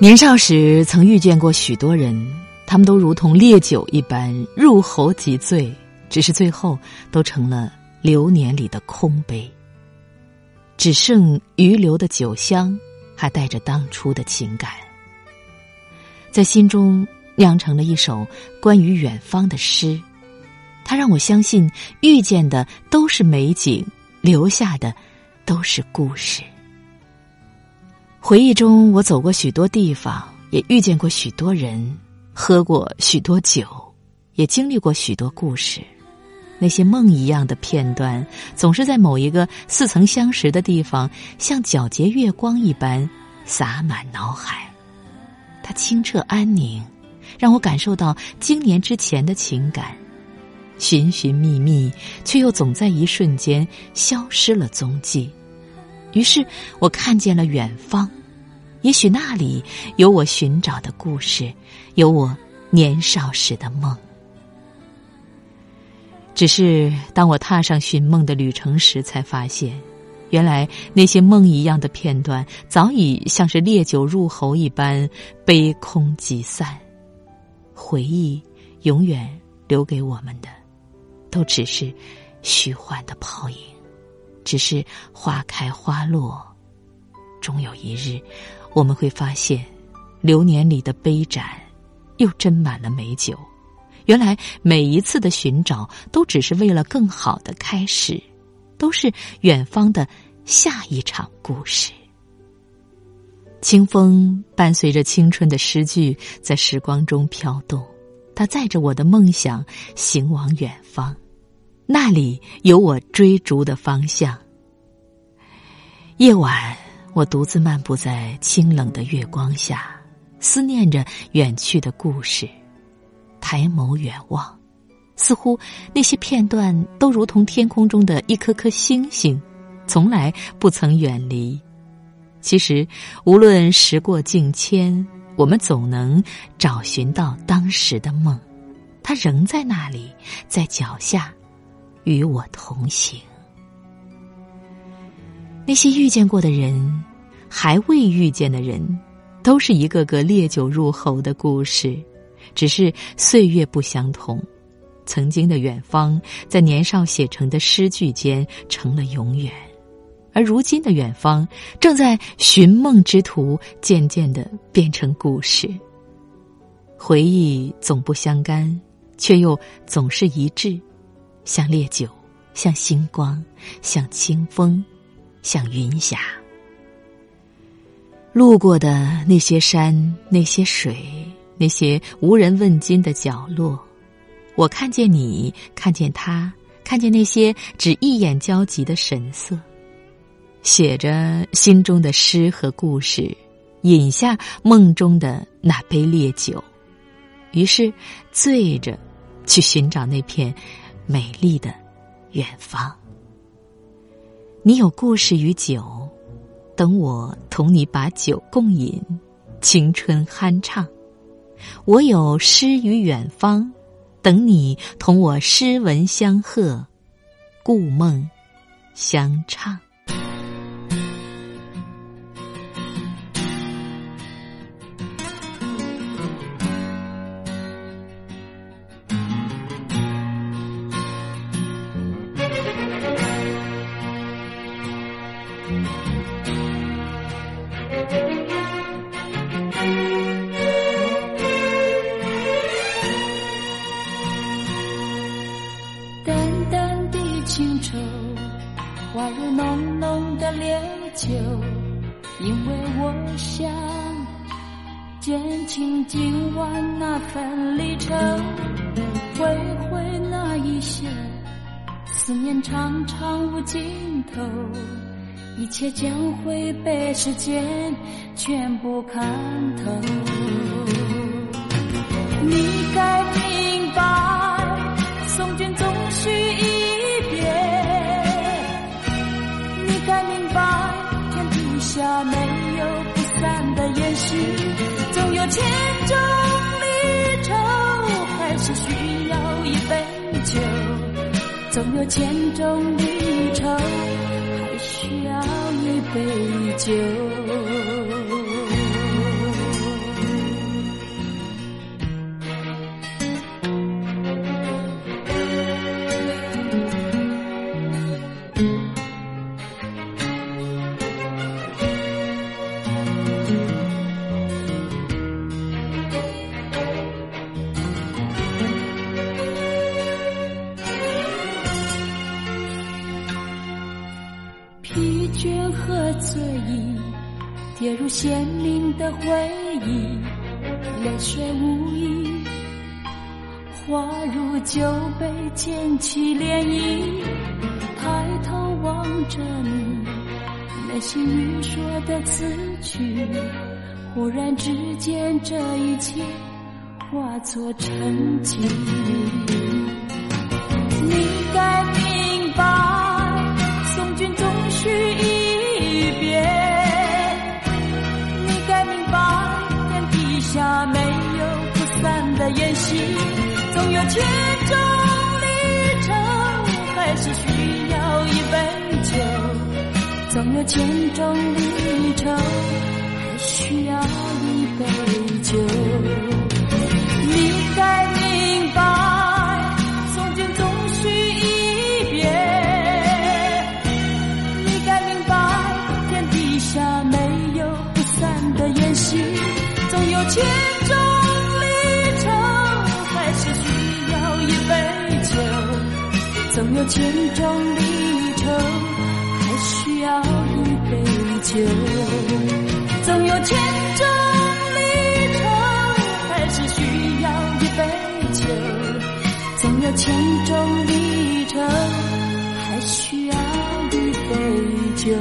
年少时曾遇见过许多人，他们都如同烈酒一般入喉即醉，只是最后都成了流年里的空杯。只剩余留的酒香，还带着当初的情感，在心中酿成了一首关于远方的诗。它让我相信，遇见的都是美景，留下的都是故事。回忆中，我走过许多地方，也遇见过许多人，喝过许多酒，也经历过许多故事。那些梦一样的片段，总是在某一个似曾相识的地方，像皎洁月光一般洒满脑海。它清澈安宁，让我感受到经年之前的情感，寻寻觅觅，却又总在一瞬间消失了踪迹。于是我看见了远方，也许那里有我寻找的故事，有我年少时的梦。只是当我踏上寻梦的旅程时，才发现，原来那些梦一样的片段，早已像是烈酒入喉一般，杯空即散。回忆永远留给我们的，都只是虚幻的泡影。只是花开花落，终有一日，我们会发现，流年里的杯盏，又斟满了美酒。原来每一次的寻找，都只是为了更好的开始，都是远方的下一场故事。清风伴随着青春的诗句，在时光中飘动，它载着我的梦想，行往远方。那里有我追逐的方向。夜晚，我独自漫步在清冷的月光下，思念着远去的故事。抬眸远望，似乎那些片段都如同天空中的一颗颗星星，从来不曾远离。其实，无论时过境迁，我们总能找寻到当时的梦，它仍在那里，在脚下。与我同行，那些遇见过的人，还未遇见的人，都是一个个烈酒入喉的故事，只是岁月不相同。曾经的远方，在年少写成的诗句间成了永远，而如今的远方，正在寻梦之途，渐渐的变成故事。回忆总不相干，却又总是一致。像烈酒，像星光，像清风，像云霞。路过的那些山，那些水，那些无人问津的角落，我看见你，看见他，看见那些只一眼交集的神色，写着心中的诗和故事，饮下梦中的那杯烈酒，于是醉着去寻找那片。美丽的远方，你有故事与酒，等我同你把酒共饮，青春酣畅；我有诗与远方，等你同我诗文相和，故梦相唱。减轻今晚那份离愁，挥挥那一些思念长长无尽头，一切将会被时间全部看透。你该明白，送君总须一别，你该明白，天底。下没有不散的宴席，千种离愁，还是需要一杯酒。总有千种离愁，还需要一杯酒。醉意跌入鲜明的回忆，泪水无意，花如酒杯溅起涟漪。抬头望着你，内心欲说的词句，忽然之间，这一切化作沉寂。你的宴席，总有千种旅程，还是需要一杯酒。总有千种旅程，还需要一杯酒。你该明白，送君终须一别。你该明白，天底下没有不散的宴席，总有千种总有千种离愁，还需要一杯酒。总有千种离愁，还是需要一杯酒。总有千种离愁，还需要一杯酒。